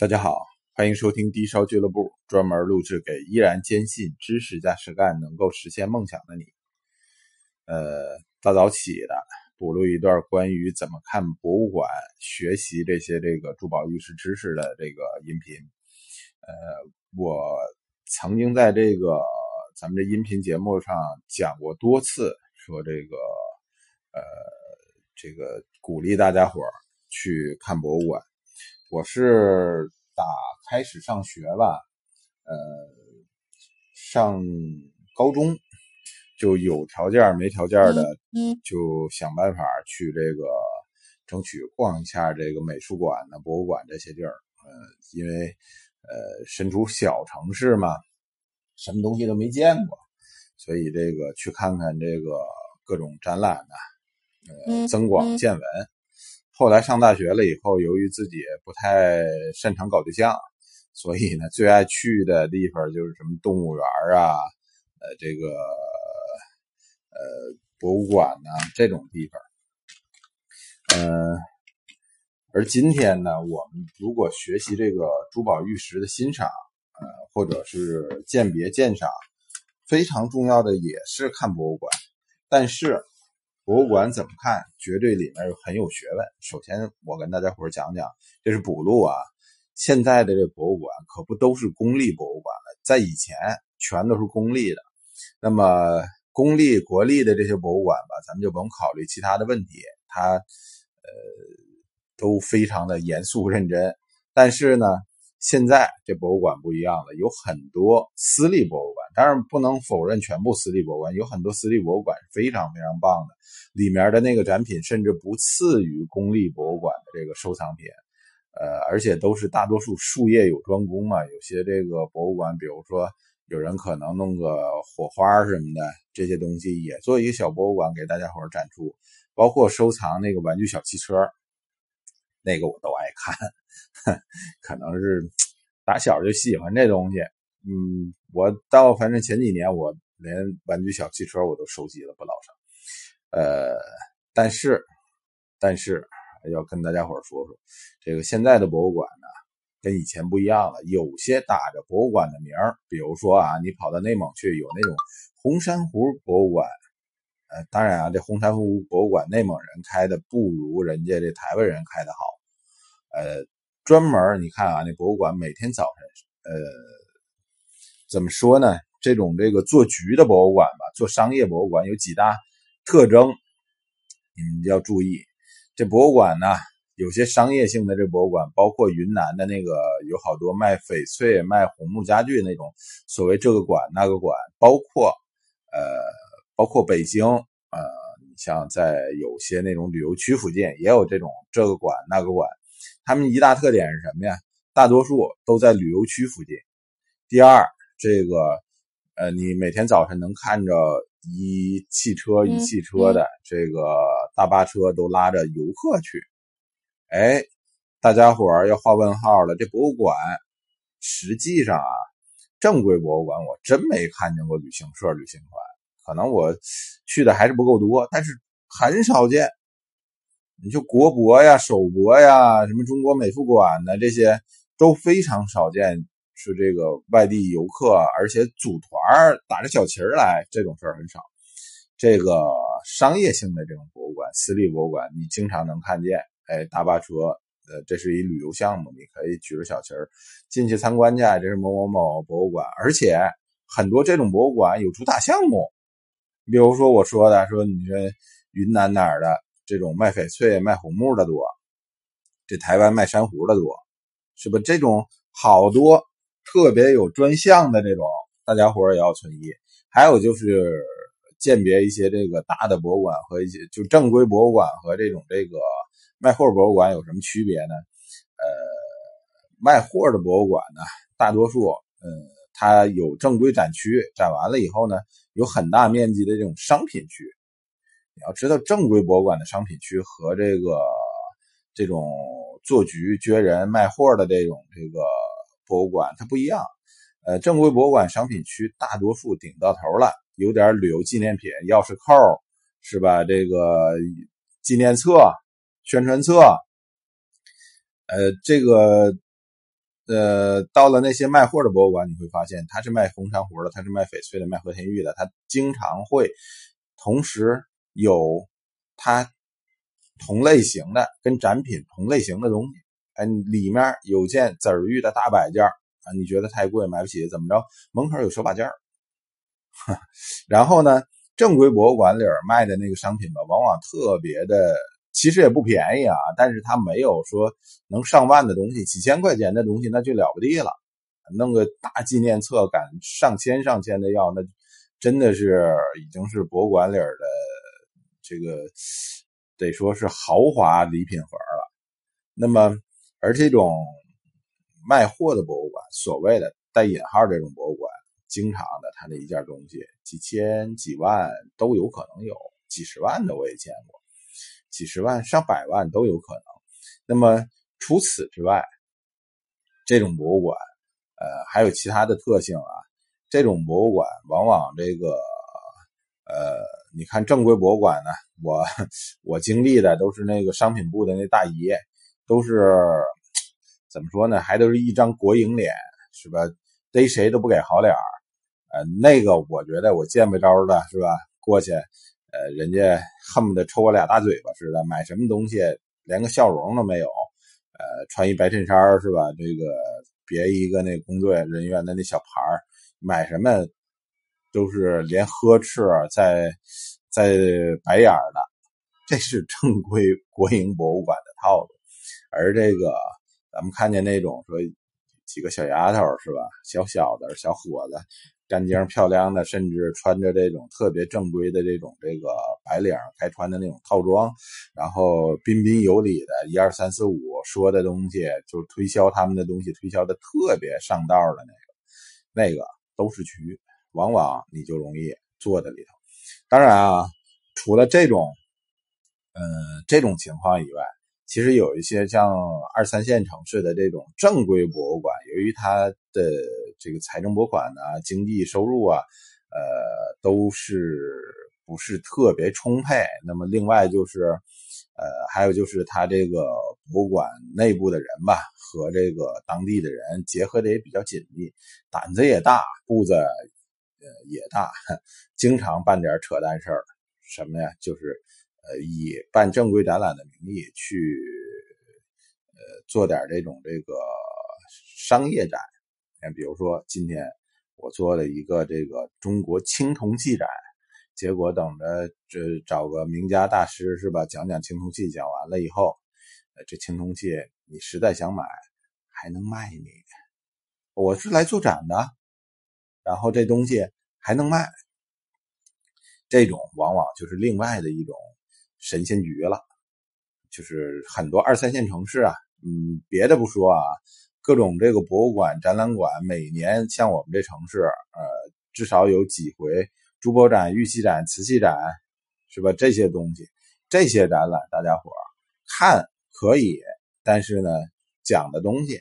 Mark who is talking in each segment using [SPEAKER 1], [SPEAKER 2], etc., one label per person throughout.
[SPEAKER 1] 大家好，欢迎收听低烧俱乐部，专门录制给依然坚信知识加实干能够实现梦想的你。呃，大早起的补录一段关于怎么看博物馆、学习这些这个珠宝玉石知识的这个音频。呃，我曾经在这个咱们这音频节目上讲过多次，说这个呃，这个鼓励大家伙去看博物馆。我是打开始上学吧，呃，上高中就有条件没条件的，就想办法去这个争取逛一下这个美术馆呢、博物馆这些地儿。呃，因为呃身处小城市嘛，什么东西都没见过，所以这个去看看这个各种展览呢，呃，增广见闻。后来上大学了以后，由于自己不太擅长搞对象，所以呢，最爱去的地方就是什么动物园啊，呃，这个呃博物馆呐这种地方。嗯，而今天呢，我们如果学习这个珠宝玉石的欣赏，呃，或者是鉴别鉴赏，非常重要的也是看博物馆，但是。博物馆怎么看？绝对里面很有学问。首先，我跟大家伙讲讲，这是补录啊。现在的这博物馆可不都是公立博物馆了，在以前全都是公立的。那么，公立、国立的这些博物馆吧，咱们就甭考虑其他的问题，它呃都非常的严肃认真。但是呢，现在这博物馆不一样了，有很多私立博物馆。当然不能否认全部私立博物馆有很多私立博物馆是非常非常棒的，里面的那个展品甚至不次于公立博物馆的这个收藏品，呃，而且都是大多数术业有专攻嘛。有些这个博物馆，比如说有人可能弄个火花什么的这些东西，也做一个小博物馆给大家伙展出。包括收藏那个玩具小汽车，那个我都爱看，可能是打小就喜欢这东西。嗯，我到反正前几年，我连玩具小汽车我都收集了不老少。呃，但是，但是要跟大家伙说说，这个现在的博物馆呢，跟以前不一样了。有些打着博物馆的名儿，比如说啊，你跑到内蒙去，有那种红珊瑚博物馆。呃，当然啊，这红珊瑚博物馆内蒙人开的不如人家这台湾人开的好。呃，专门你看啊，那博物馆每天早晨，呃。怎么说呢？这种这个做局的博物馆吧，做商业博物馆有几大特征，你们要注意。这博物馆呢，有些商业性的这博物馆，包括云南的那个有好多卖翡翠、卖红木家具那种，所谓这个馆那个馆，包括呃，包括北京，呃，像在有些那种旅游区附近也有这种这个馆那个馆，他们一大特点是什么呀？大多数都在旅游区附近。第二。这个，呃，你每天早晨能看着一汽车一汽车的这个大巴车都拉着游客去，哎，大家伙儿要画问号了。这博物馆实际上啊，正规博物馆我真没看见过旅行社、旅行团，可能我去的还是不够多，但是很少见。你就国博呀、首博呀、什么中国美术馆呢，这些都非常少见。是这个外地游客，而且组团打着小旗儿来，这种事儿很少。这个商业性的这种博物馆、私立博物馆，你经常能看见。哎，大巴车，呃，这是一旅游项目，你可以举着小旗儿进去参观去。这是某某某博物馆，而且很多这种博物馆有主打项目。比如说我说的，说你说云南哪儿的这种卖翡翠、卖红木的多，这台湾卖珊瑚的多，是不？这种好多。特别有专项的这种，大家伙也要存疑。还有就是鉴别一些这个大的博物馆和一些就正规博物馆和这种这个卖货博物馆有什么区别呢？呃，卖货的博物馆呢，大多数，嗯，它有正规展区，展完了以后呢，有很大面积的这种商品区。你要知道，正规博物馆的商品区和这个这种做局撅人卖货的这种这个。博物馆它不一样，呃，正规博物馆商品区大多数顶到头了，有点旅游纪念品、钥匙扣，是吧？这个纪念册、宣传册，呃，这个呃，到了那些卖货的博物馆，你会发现他是卖红珊瑚的，他是卖翡翠的，卖和田玉的，他经常会同时有他同类型的跟展品同类型的东西。哎，里面有件紫玉的大摆件啊，你觉得太贵买不起，怎么着？门口有手把件 然后呢，正规博物馆里卖的那个商品吧，往往特别的。其实也不便宜啊，但是它没有说能上万的东西，几千块钱的东西那就了不地了。弄个大纪念册，敢上千上千的要，那真的是已经是博物馆里的这个得说是豪华礼品盒了。那么，而这种卖货的博物馆，所谓的带引号这种博物馆，经常的它的一件东西几千几万都有可能有，几十万的我也见过。几十万、上百万都有可能。那么除此之外，这种博物馆，呃，还有其他的特性啊。这种博物馆往往这个，呃，你看正规博物馆呢，我 我经历的都是那个商品部的那大爷，都是怎么说呢？还都是一张国营脸，是吧？逮谁都不给好脸儿。呃，那个我觉得我见不着的是吧？过去。呃，人家恨不得抽我俩大嘴巴似的，买什么东西连个笑容都没有。呃，穿一白衬衫是吧？这个别一个那工作人员的那小牌买什么都是连呵斥在在白眼的。这是正规国营博物馆的套路。而这个咱们看见那种说几个小丫头是吧？小小的小伙子。干净漂亮的，甚至穿着这种特别正规的这种这个白领该穿的那种套装，然后彬彬有礼的，一二三四五说的东西，就推销他们的东西，推销的特别上道的那个，那个都是局，往往你就容易坐在里头。当然啊，除了这种，嗯，这种情况以外。其实有一些像二三线城市的这种正规博物馆，由于它的这个财政拨款呢、经济收入啊，呃，都是不是特别充沛。那么另外就是，呃，还有就是它这个博物馆内部的人吧，和这个当地的人结合的也比较紧密，胆子也大，步子呃也大，经常办点扯淡事儿。什么呀？就是。呃，以办正规展览的名义去，呃，做点这种这个商业展，比如说今天我做了一个这个中国青铜器展，结果等着这找个名家大师是吧，讲讲青铜器，讲完了以后，呃，这青铜器你实在想买，还能卖你，我是来做展的，然后这东西还能卖，这种往往就是另外的一种。神仙局了，就是很多二三线城市啊，嗯，别的不说啊，各种这个博物馆、展览馆，每年像我们这城市，呃，至少有几回珠宝展、玉器展、瓷器展，是吧？这些东西，这些展览，大家伙看可以，但是呢，讲的东西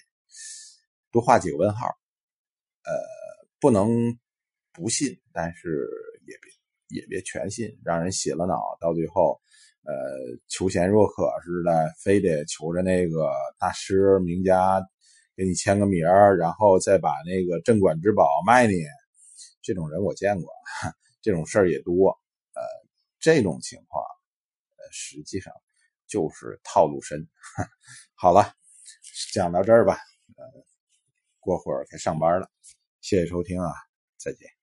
[SPEAKER 1] 多画几个问号，呃，不能不信，但是也别也别全信，让人洗了脑，到最后。呃，求贤若渴似的，非得求着那个大师名家给你签个名，然后再把那个镇馆之宝卖你。这种人我见过，这种事儿也多。呃，这种情况，呃，实际上就是套路深。好了，讲到这儿吧。呃，过会儿该上班了，谢谢收听啊，再见。